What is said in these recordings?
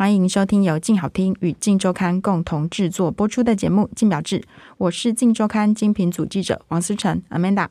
欢迎收听由静好听与静周刊共同制作播出的节目《静表志》，我是静周刊精品组记者王思成 Amanda。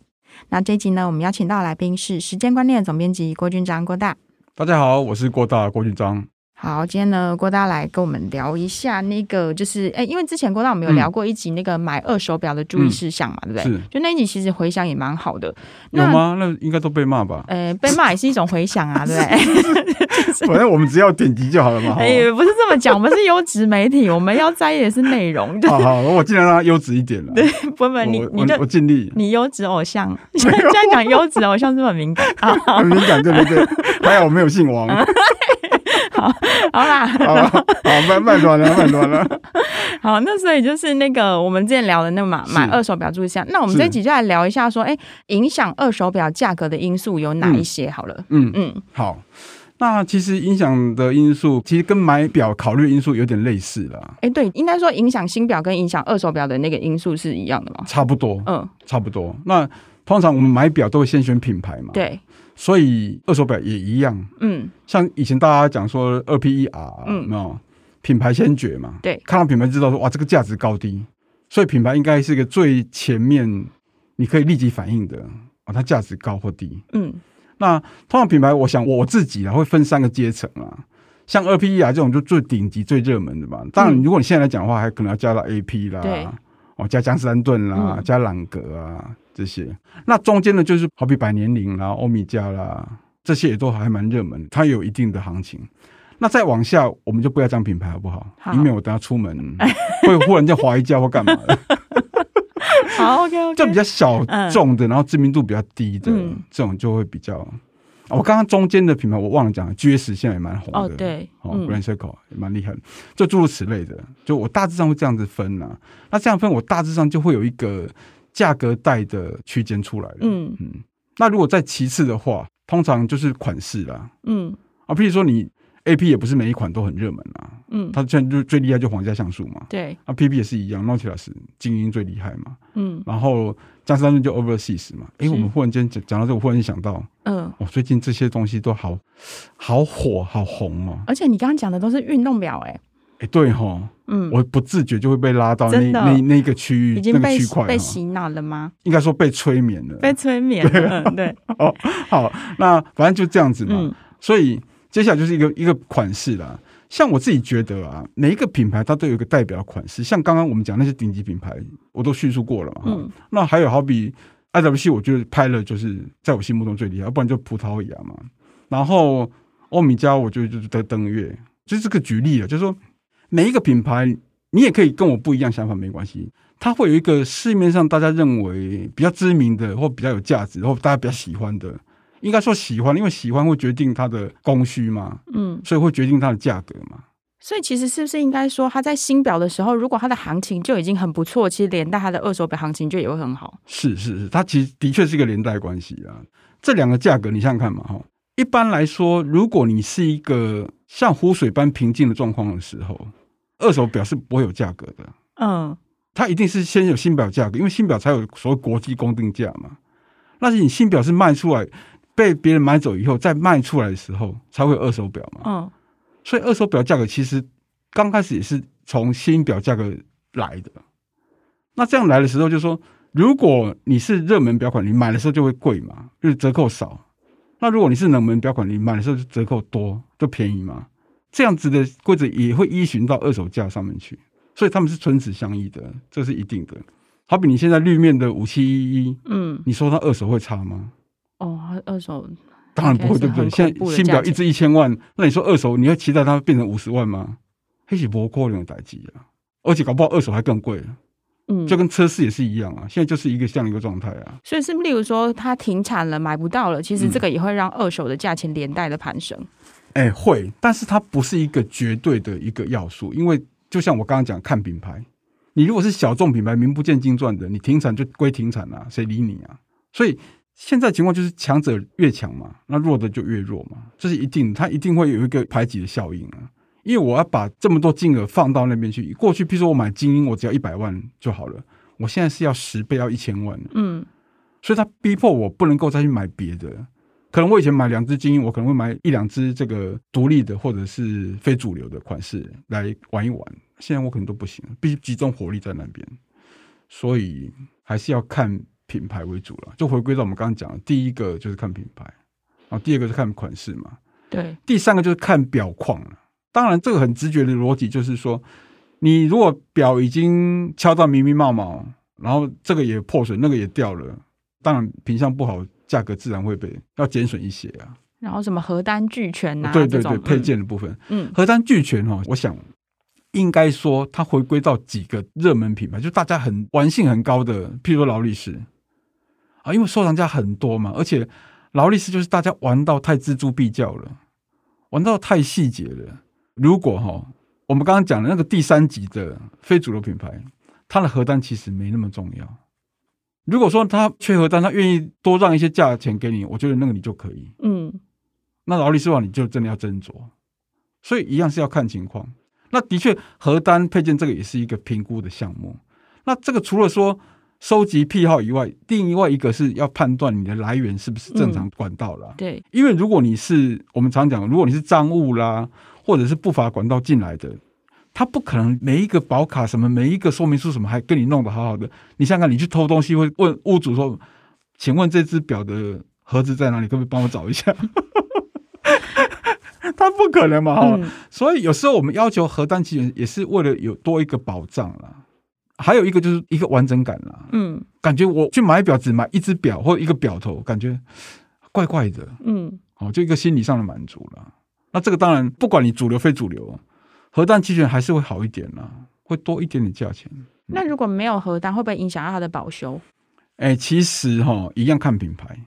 那这一集呢，我们邀请到的来宾是时间观念总编辑郭俊章郭大。大家好，我是郭大郭俊章。好，今天呢，郭大来跟我们聊一下那个，就是哎，因为之前郭大我们有聊过一集那个买二手表的注意事项嘛，嗯、对不对？是。就那一集其实回响也蛮好的。有吗？那应该都被骂吧？呃，被骂也是一种回响啊，对不对？反正我们只要点击就好了嘛。哎，不是这么讲，我们是优质媒体，我们要在意的是内容。好好，我尽量让它优质一点了。对，不不，你你就我尽力。你优质偶像，现在讲优质偶像是不是很敏感啊？很敏感，对不对？还好我没有姓王。好，好啦，好，好，慢慢转了，慢转了。好，那所以就是那个我们之前聊的那个嘛，买二手表注意事项。那我们这一集就来聊一下，说，哎，影响二手表价格的因素有哪一些？好了，嗯嗯，好。那其实影响的因素，其实跟买表考虑因素有点类似了。哎，对，应该说影响新表跟影响二手表的那个因素是一样的吗？差不多，嗯，差不多。那通常我们买表都会先选品牌嘛，对。所以二手表也一样，嗯，像以前大家讲说二 P 一 R，嗯，没有？品牌先决嘛，对，看到品牌知道说哇这个价值高低，所以品牌应该是一个最前面你可以立即反应的啊，它价值高或低，嗯，那通常品牌，我想我自己啊会分三个阶层啊，像二 P 一 R 这种就最顶级最热门的嘛，当然如果你现在来讲的话，还可能要加到 AP 啦，对，哦加江诗丹顿啦，嗯、加朗格啊。这些，那中间呢，就是好比百年灵啦、欧米茄啦，这些也都还蛮热门，它有一定的行情。那再往下，我们就不要讲品牌好不好？好，以免我等下出门会忽然间滑一跤或干嘛的。好，OK OK，就比较小众的，然后知名度比较低的、嗯、这种就会比较。我刚刚中间的品牌我忘了讲，GS 现在也蛮红的，哦对，哦，Grand Circle 也蛮厉害，就诸如此类的。就我大致上会这样子分啊，那这样分我大致上就会有一个。价格带的区间出来了，嗯嗯，那如果再其次的话，通常就是款式啦，嗯啊，譬如说你 A P 也不是每一款都很热门啊，嗯，它现在就最厉害就皇家橡树嘛，对，啊 P P 也是一样，Nautilus 精英最厉害嘛，嗯，然后江诗丹顿就 Overseas 嘛，哎、欸，我们忽然间讲讲到这个，我忽然间想到，嗯，哦最近这些东西都好好火，好红哦，而且你刚刚讲的都是运动表，哎。哎，对哈，嗯，我不自觉就会被拉到那那那个区域，那个区块，被洗脑了吗？应该说被催眠了，被催眠了，对。哦，好，那反正就这样子嘛。所以接下来就是一个一个款式啦。像我自己觉得啊，每一个品牌它都有一个代表款式。像刚刚我们讲那些顶级品牌，我都叙述过了嘛。嗯。那还有好比 IWC，我觉得拍了就是在我心目中最厉害，不然就葡萄牙嘛。然后欧米茄，我觉得就是在登月，就是这个举例了，就是说。每一个品牌，你也可以跟我不一样想法，没关系。它会有一个市面上大家认为比较知名的，或比较有价值，或大家比较喜欢的。应该说喜欢，因为喜欢会决定它的供需嘛，嗯，所以会决定它的价格嘛。所以其实是不是应该说，它在新表的时候，如果它的行情就已经很不错，其实连带它的二手表行情就也会很好。是是是，它其实的确是一个连带关系啊。这两个价格，你想想看嘛，哈。一般来说，如果你是一个像湖水般平静的状况的时候，二手表是不会有价格的。嗯，它一定是先有新表价格，因为新表才有所谓国际公定价嘛。那是你新表是卖出来被别人买走以后再卖出来的时候，才会有二手表嘛。嗯，所以二手表价格其实刚开始也是从新表价格来的。那这样来的时候，就说，如果你是热门表款，你买的时候就会贵嘛，就是折扣少。那如果你是冷门表款，你买的时候就折扣多，就便宜嘛。这样子的规则也会依循到二手价上面去，所以他们是唇齿相依的，这是一定的。好比你现在绿面的五七一一，嗯，你说它二手会差吗？哦，二手当然不会，对不对？现在新表一支一千万，那你说二手你要期待它变成五十万吗？黑是不可能的代机啊！而且搞不好二手还更贵。嗯，就跟车市也是一样啊，现在就是一个这样一个状态啊。所以是，例如说它停产了，买不到了，其实这个也会让二手的价钱连带的攀升。哎、欸，会，但是它不是一个绝对的一个要素，因为就像我刚刚讲，看品牌，你如果是小众品牌，名不见经传的，你停产就归停产啊，谁理你啊？所以现在情况就是强者越强嘛，那弱的就越弱嘛，这是一定，它一定会有一个排挤的效应啊。因为我要把这么多金额放到那边去，过去譬如说我买精英，我只要一百万就好了，我现在是要十倍，要一千万，嗯，所以他逼迫我不能够再去买别的。可能我以前买两只精英，我可能会买一两支这个独立的或者是非主流的款式来玩一玩。现在我可能都不行，必须集中火力在那边。所以还是要看品牌为主了。就回归到我们刚刚讲的，第一个就是看品牌，啊，第二个是看款式嘛，对，第三个就是看表框了。当然，这个很直觉的逻辑就是说，你如果表已经敲到密密麻麻，然后这个也破损，那个也掉了，当然品相不好。价格自然会被要减损一些啊，然后什么核单俱全啊，对对对，配件的部分，嗯，核单俱全哈，我想应该说它回归到几个热门品牌，就大家很玩性很高的，譬如说劳力士啊，因为收藏家很多嘛，而且劳力士就是大家玩到太锱铢必较了，玩到太细节了。如果哈，我们刚刚讲的那个第三级的非主流品牌，它的核单其实没那么重要。如果说他缺核单，他愿意多让一些价钱给你，我觉得那个你就可以。嗯，那劳力士的话，你就真的要斟酌。所以一样是要看情况。那的确，核单配件这个也是一个评估的项目。那这个除了说收集癖好以外，另外一个是要判断你的来源是不是正常管道啦。嗯、对，因为如果你是我们常讲，如果你是赃物啦，或者是不法管道进来的。他不可能每一个保卡什么，每一个说明书什么，还跟你弄得好好的。你想想，你去偷东西会问屋主说：“请问这只表的盒子在哪里？可不可以帮我找一下？” 他不可能嘛，哈、嗯。所以有时候我们要求核单其实也是为了有多一个保障啦。还有一个就是一个完整感啦。嗯，感觉我去买表只买一只表或一个表头，感觉怪怪的。嗯，哦，就一个心理上的满足了。那这个当然不管你主流非主流。核弹期权还是会好一点啦，会多一点点价钱。那如果没有核弹，会不会影响到它的保修？哎、欸，其实哈，一样看品牌。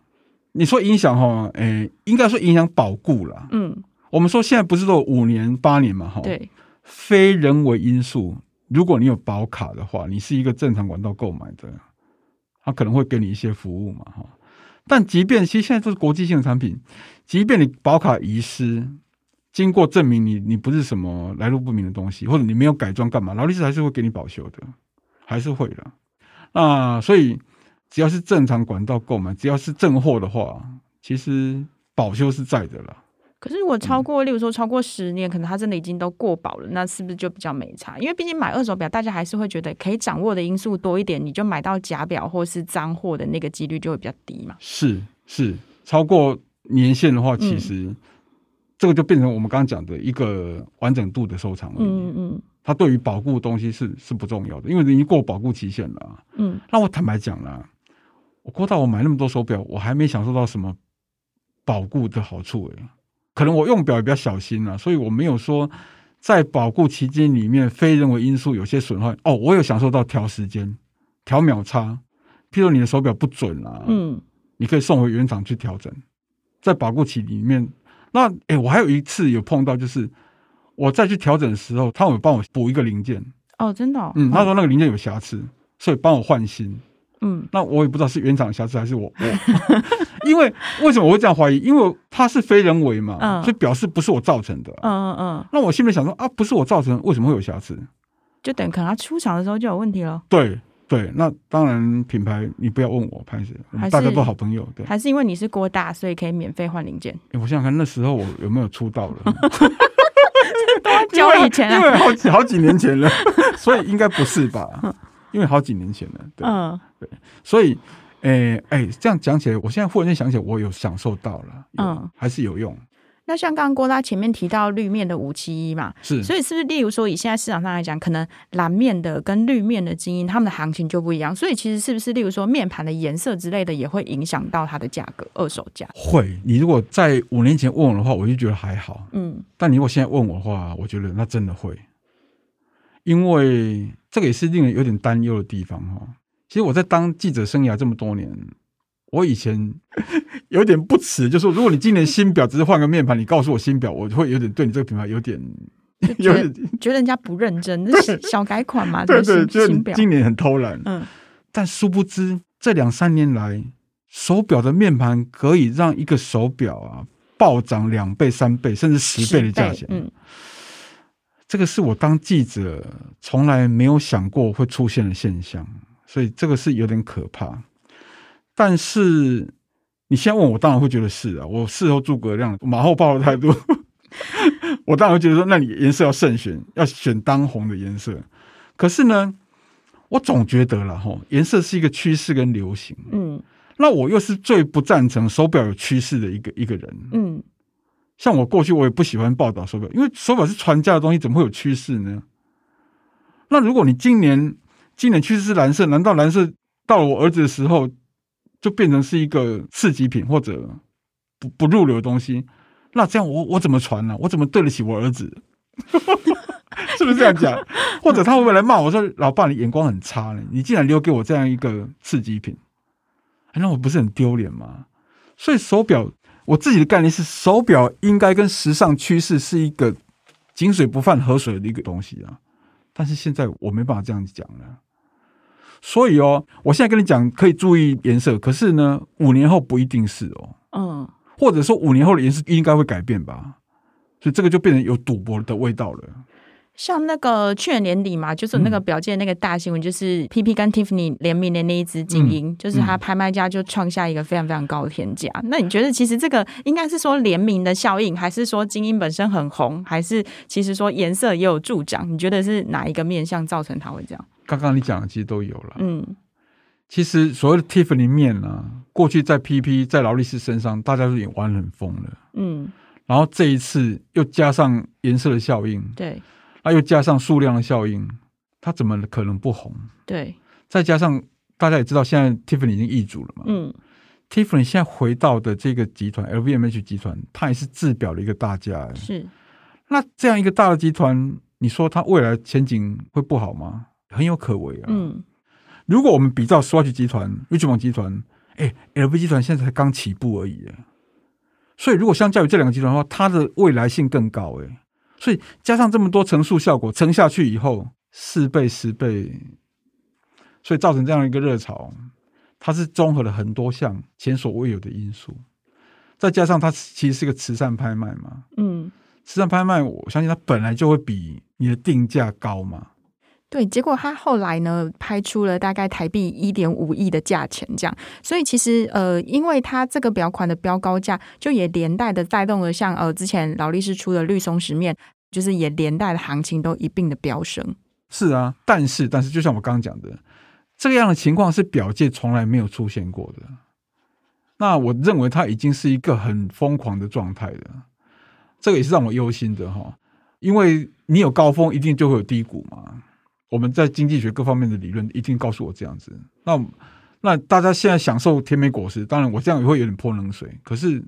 你说影响哈，哎、欸，应该说影响保固啦。嗯，我们说现在不是都有五年、八年嘛？哈，对。非人为因素，如果你有保卡的话，你是一个正常管道购买的，他可能会给你一些服务嘛？哈。但即便其实现在都是国际性的产品，即便你保卡遗失。经过证明你，你不是什么来路不明的东西，或者你没有改装干嘛，劳力士还是会给你保修的，还是会的。那所以只要是正常管道购买，只要是正货的话，其实保修是在的啦。可是如果超过，嗯、例如说超过十年，可能它真的已经都过保了，那是不是就比较没差？因为毕竟买二手表，大家还是会觉得可以掌握的因素多一点，你就买到假表或是脏货的那个几率就会比较低嘛。是是，超过年限的话，其实、嗯。这个就变成我们刚刚讲的一个完整度的收藏了。嗯嗯，它对于保固的东西是是不重要的，因为已经过保固期限了。嗯，那我坦白讲啦，我过到我买那么多手表，我还没享受到什么保固的好处诶。可能我用表也比较小心了，所以我没有说在保固期间里面非人为因素有些损坏。哦，我有享受到调时间、调秒差，譬如你的手表不准了，嗯，你可以送回原厂去调整，在保固期里面。那哎、欸，我还有一次有碰到，就是我再去调整的时候，他有帮我补一个零件。哦，真的、哦？嗯，他说那个零件有瑕疵，哦、所以帮我换新。嗯，那我也不知道是原厂瑕疵还是我我，因为为什么我会这样怀疑？因为它是非人为嘛，嗯、所以表示不是我造成的。嗯嗯嗯。那我心里想说啊，不是我造成，为什么会有瑕疵？就等于可能他出厂的时候就有问题了。对。对，那当然品牌你不要问我，拍谢，我们大家都好朋友。对，还是因为你是郭大，所以可以免费换零件。欸、我想想看，那时候我有没有出道了？多久以前啊？因为好几好几年前了，所以应该不是吧？因为好几年前了。对，嗯，对，所以，哎、欸、哎、欸，这样讲起来，我现在忽然间想起来，我有享受到了，嗯，还是有用。那像刚刚郭拉前面提到绿面的五七一嘛，是，所以是不是例如说以现在市场上来讲，可能蓝面的跟绿面的基因，它们的行情就不一样，所以其实是不是例如说面盘的颜色之类的，也会影响到它的价格，二手价？会，你如果在五年前问我的话，我就觉得还好，嗯，但你如果现在问我的话，我觉得那真的会，因为这个也是令人有点担忧的地方哈。其实我在当记者生涯这么多年，我以前 有点不齿，就是如果你今年新表只是换个面盘，你告诉我新表，我会有点对你这个品牌有点 有点觉得人家不认真，那是小改款嘛？对对，觉得今年很偷懒。嗯，但殊不知这两三年来，手表的面盘可以让一个手表啊暴涨两倍、三倍，甚至十倍的价钱。嗯，这个是我当记者从来没有想过会出现的现象，所以这个是有点可怕。但是你现在问我，当然会觉得是啊。我事后诸葛亮马后炮的态度，我当然会觉得说，那你颜色要慎选，要选当红的颜色。可是呢，我总觉得了哈，颜色是一个趋势跟流行。嗯，那我又是最不赞成手表有趋势的一个一个人。嗯，像我过去我也不喜欢报道手表，因为手表是传家的东西，怎么会有趋势呢？那如果你今年今年趋势是蓝色，难道蓝色到了我儿子的时候？就变成是一个次级品或者不不入流的东西，那这样我我怎么传呢、啊？我怎么对得起我儿子？是不是这样讲？或者他会不会来骂我说：“老爸，你眼光很差呢？你竟然留给我这样一个次级品，那我不是很丢脸吗？”所以手表，我自己的概念是，手表应该跟时尚趋势是一个井水不犯河水的一个东西啊。但是现在我没办法这样子讲了。所以哦，我现在跟你讲可以注意颜色，可是呢，五年后不一定是哦。嗯，或者说五年后的颜色应该会改变吧，所以这个就变成有赌博的味道了。像那个去年年底嘛，就是那个表界那个大新闻，就是 PP 跟 Tiffany 联名的那一只精英，嗯、就是它拍卖价就创下一个非常非常高的天价。嗯、那你觉得其实这个应该是说联名的效应，还是说精英本身很红，还是其实说颜色也有助长？你觉得是哪一个面向造成它会这样？刚刚你讲的其实都有了。嗯，其实所谓的 Tiffany 面呢、啊，过去在 PP 在劳力士身上，大家都已经玩很疯了。嗯，然后这一次又加上颜色的效应，对。那、啊、又加上数量的效应，它怎么可能不红？对，再加上大家也知道，现在 Tiffany 已经易主了嘛。嗯，Tiffany 现在回到的这个集团 LVMH 集团，它也是制表的一个大家。是，那这样一个大的集团，你说它未来前景会不好吗？很有可为啊。嗯，如果我们比照 Swatch 集团、Richemont 集团，哎，LV 集团现在才刚起步而已。所以，如果相较于这两个集团的话，它的未来性更高。哎。所以加上这么多乘数效果，乘下去以后四倍、十倍，所以造成这样一个热潮，它是综合了很多项前所未有的因素。再加上它其实是个慈善拍卖嘛，嗯，慈善拍卖，我相信它本来就会比你的定价高嘛。对，结果他后来呢，拍出了大概台币一点五亿的价钱，这样。所以其实呃，因为它这个表款的标高价，就也连带的带动了像呃之前劳力士出的绿松石面，就是也连带的行情都一并的飙升。是啊，但是但是，就像我刚刚讲的，这个样的情况是表界从来没有出现过的。那我认为它已经是一个很疯狂的状态了，这个也是让我忧心的哈，因为你有高峰，一定就会有低谷嘛。我们在经济学各方面的理论一定告诉我这样子。那那大家现在享受甜美果实，当然我这样也会有点泼冷水。可是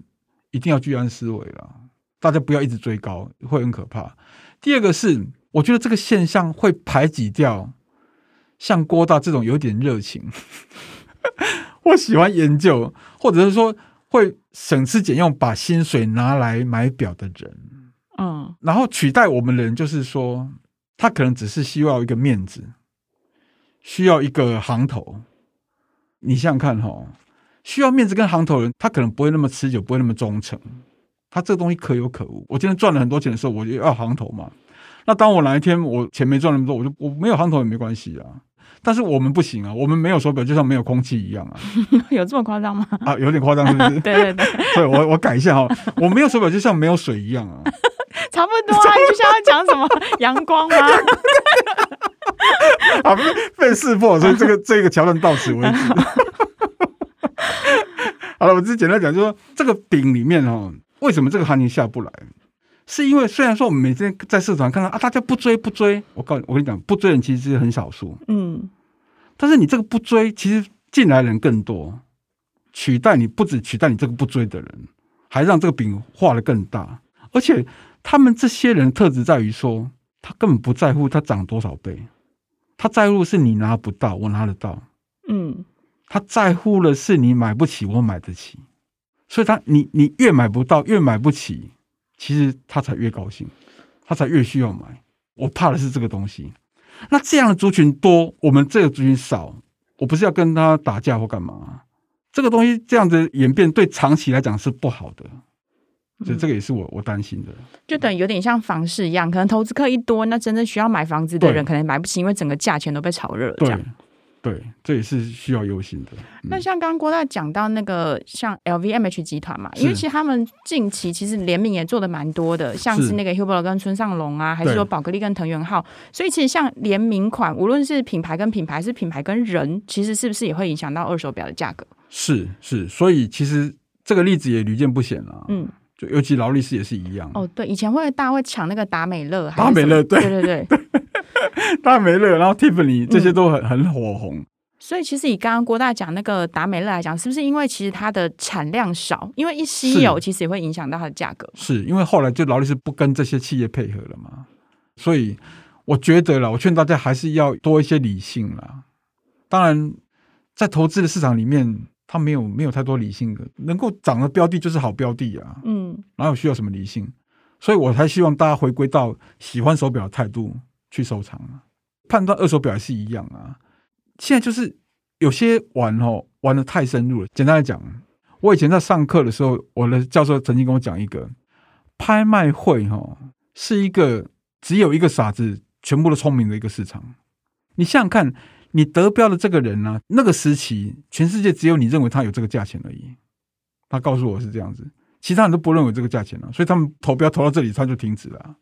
一定要居安思危了，大家不要一直追高，会很可怕。第二个是，我觉得这个现象会排挤掉像郭大这种有点热情，或喜欢研究，或者是说会省吃俭用把薪水拿来买表的人。嗯，然后取代我们的人，就是说。他可能只是需要一个面子，需要一个行头。你想想看哈，需要面子跟行头的人，他可能不会那么持久，不会那么忠诚。他这个东西可有可无。我今天赚了很多钱的时候，我就要行头嘛。那当我哪一天我钱没赚那么多，我就我没有行头也没关系啊。但是我们不行啊，我们没有手表就像没有空气一样啊。有这么夸张吗？啊，有点夸张，是不是？对 对对。所以我我改一下哈，我没有手表就像没有水一样啊。差不多啊，你就像要讲什么阳光吗？好，被识破，所以这个 这个桥段到此为止。好了，我只简单讲，就是说这个饼里面哦，为什么这个行情下不来？是因为虽然说我们每天在市场看到啊，大家不追不追，我告诉我跟你讲，不追人其实是很少数，嗯，但是你这个不追，其实进来人更多，取代你不止取代你这个不追的人，还让这个饼画的更大，而且。他们这些人特质在于说，他根本不在乎他涨多少倍，他在乎是你拿不到，我拿得到。嗯，他在乎的是你买不起，我买得起。所以他你你越买不到，越买不起，其实他才越高兴，他才越需要买。我怕的是这个东西。那这样的族群多，我们这个族群少，我不是要跟他打架或干嘛？这个东西这样子演变，对长期来讲是不好的。所以这个也是我我担心的。就等于有点像房市一样，可能投资客一多，那真正需要买房子的人可能买不起，因为整个价钱都被炒热了。这样。对，这也是需要忧心的。嗯、那像刚刚郭大讲到那个像 LVMH 集团嘛，因为其实他们近期其实联名也做的蛮多的，像是那个 Hublot 跟村上隆啊，还是说宝格丽跟藤原浩，所以其实像联名款，无论是品牌跟品牌，是品牌跟人，其实是不是也会影响到二手表的价格？是是，所以其实这个例子也屡见不鲜了。嗯，就尤其劳力士也是一样。哦，对，以前会大家会抢那个达美乐，达美乐，对对对对。达美乐，然后 Tiffany 这些都很、嗯、很火红，所以其实以刚刚郭大讲那个达美乐来讲，是不是因为其实它的产量少，因为一稀有，其实也会影响到它的价格？是因为后来就劳力士不跟这些企业配合了嘛？所以我觉得啦，我劝大家还是要多一些理性啦。当然，在投资的市场里面，它没有没有太多理性的，能够涨的标的就是好标的啊。嗯，哪有需要什么理性？所以我才希望大家回归到喜欢手表的态度。去收藏啊，判断二手表也是一样啊。现在就是有些玩哦，玩的太深入了。简单来讲，我以前在上课的时候，我的教授曾经跟我讲一个拍卖会哈，是一个只有一个傻子，全部都聪明的一个市场。你想想看，你得标的这个人呢，那个时期全世界只有你认为他有这个价钱而已。他告诉我是这样子，其他人都不认为这个价钱了，所以他们投标投到这里，他就停止了。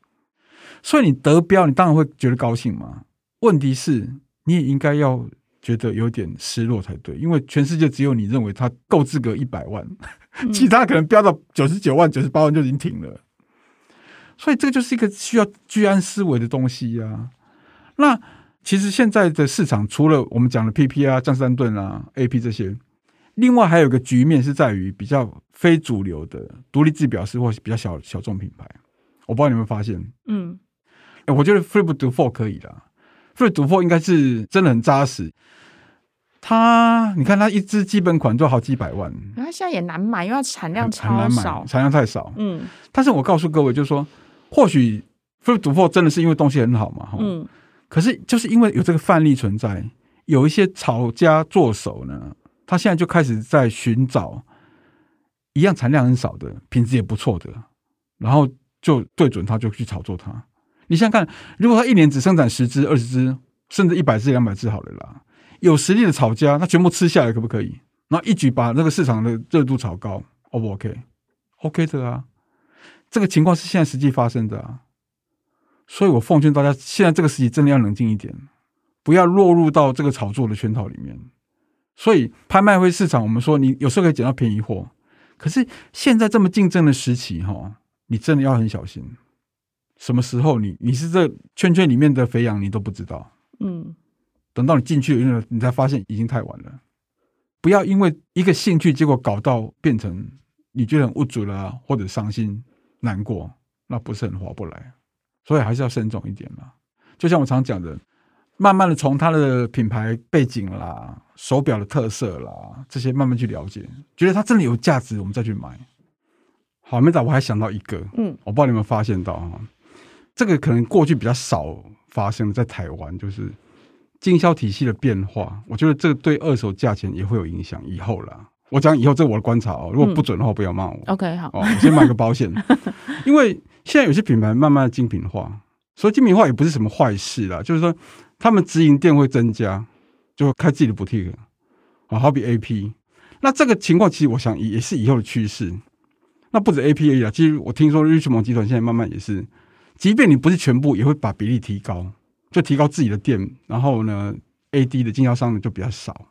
所以你得标，你当然会觉得高兴嘛。问题是，你也应该要觉得有点失落才对，因为全世界只有你认为他够资格一百万，其他可能标到九十九万、九十八万就已经停了。所以这个就是一个需要居安思危的东西呀、啊。那其实现在的市场，除了我们讲的 PP 啊、江诗丹顿啊、AP 这些，另外还有一个局面是在于比较非主流的独立制表示或是比较小小众品牌。我不知道你们发现，嗯。我觉得 Philippe Dufour 可以的，Philippe Dufour 应该是真的很扎实。它，你看它一支基本款就好几百万，它现在也难买，因为它产量超少，产量太少。嗯，但是我告诉各位，就是说，或许 Philippe Dufour 真的是因为东西很好嘛，嗯。可是就是因为有这个范例存在，有一些炒家做手呢，他现在就开始在寻找一样产量很少的、品质也不错的，然后就对准他，就去炒作它。你想想看，如果他一年只生产十只、二十只，甚至一百只、两百只，好了啦，有实力的炒家，他全部吃下来可不可以？然后一举把那个市场的热度炒高，O 不 OK？OK 的啊，这个情况是现在实际发生的啊。所以我奉劝大家，现在这个时期真的要冷静一点，不要落入到这个炒作的圈套里面。所以拍卖会市场，我们说你有时候可以捡到便宜货，可是现在这么竞争的时期，哈，你真的要很小心。什么时候你你是这圈圈里面的肥羊，你都不知道。嗯，等到你进去了，你才发现已经太晚了。不要因为一个兴趣，结果搞到变成你觉得很无助了，或者伤心难过，那不是很划不来。所以还是要慎重一点嘛。就像我常讲的，慢慢的从它的品牌背景啦、手表的特色啦这些慢慢去了解，觉得它真的有价值，我们再去买。好，没打，我还想到一个，嗯，我不知道你们发现到哈。这个可能过去比较少发生在台湾，就是经销体系的变化。我觉得这个对二手价钱也会有影响。以后啦，我讲以后，这是我的观察哦。如果不准的话，不要骂我。嗯、OK，好，哦，我先买个保险。因为现在有些品牌慢慢的精品化，所以精品化也不是什么坏事啦。就是说，他们直营店会增加，就会开自己的 boutique 啊，好比 AP。那这个情况其实我想也是以后的趋势。那不止 AP 而已啦，其实我听说瑞奇蒙集团现在慢慢也是。即便你不是全部，也会把比例提高，就提高自己的店，然后呢，AD 的经销商呢就比较少。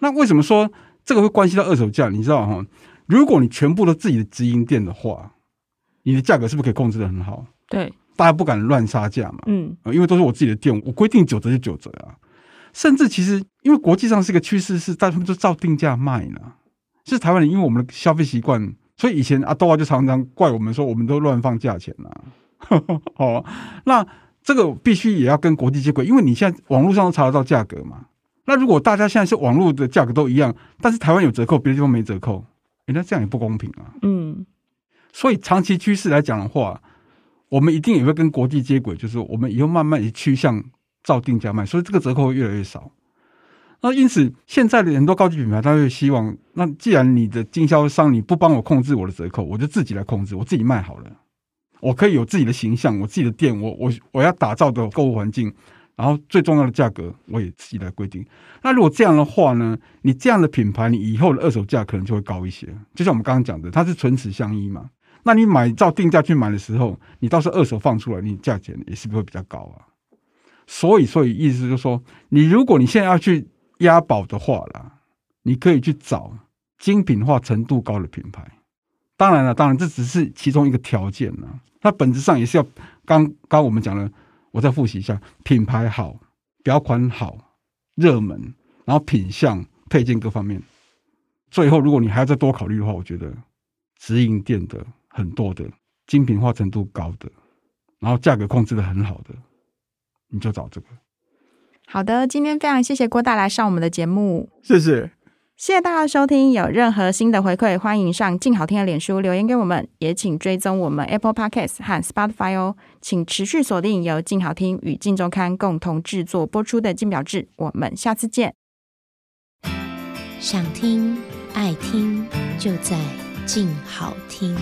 那为什么说这个会关系到二手价？你知道哈，如果你全部都自己的直营店的话，你的价格是不是可以控制得很好？对，大家不敢乱杀价嘛。嗯，因为都是我自己的店，我规定九折就九折啊。甚至其实，因为国际上是一个趋势，是大家都照定价卖呢。是台湾人，因为我们的消费习惯，所以以前阿豆啊就常常怪我们说，我们都乱放价钱呐。好，那这个必须也要跟国际接轨，因为你现在网络上都查得到价格嘛。那如果大家现在是网络的价格都一样，但是台湾有折扣，别的地方没折扣，哎，那这样也不公平啊。嗯，所以长期趋势来讲的话，我们一定也会跟国际接轨，就是我们以后慢慢也趋向照定价卖，所以这个折扣会越来越少。那因此，现在的很多高级品牌，他会希望，那既然你的经销商你不帮我控制我的折扣，我就自己来控制，我自己卖好了。我可以有自己的形象，我自己的店，我我我要打造的购物环境，然后最重要的价格，我也自己来规定。那如果这样的话呢，你这样的品牌，你以后的二手价可能就会高一些。就像我们刚刚讲的，它是唇齿相依嘛。那你买照定价去买的时候，你到时候二手放出来，你价钱也是不会比较高啊？所以，所以意思就是说，你如果你现在要去押宝的话啦，你可以去找精品化程度高的品牌。当然了，当然这只是其中一个条件呢。它本质上也是要刚刚我们讲的，我再复习一下：品牌好，表款好，热门，然后品相、配件各方面。最后，如果你还要再多考虑的话，我觉得直营店的很多的精品化程度高的，然后价格控制的很好的，你就找这个。好的，今天非常谢谢郭大来上我们的节目，谢谢。谢谢大家的收听，有任何新的回馈，欢迎上静好听的脸书留言给我们，也请追踪我们 Apple Podcast 和 Spotify 哦。请持续锁定由静好听与静周刊共同制作播出的《静表志》，我们下次见。想听爱听，就在静好听。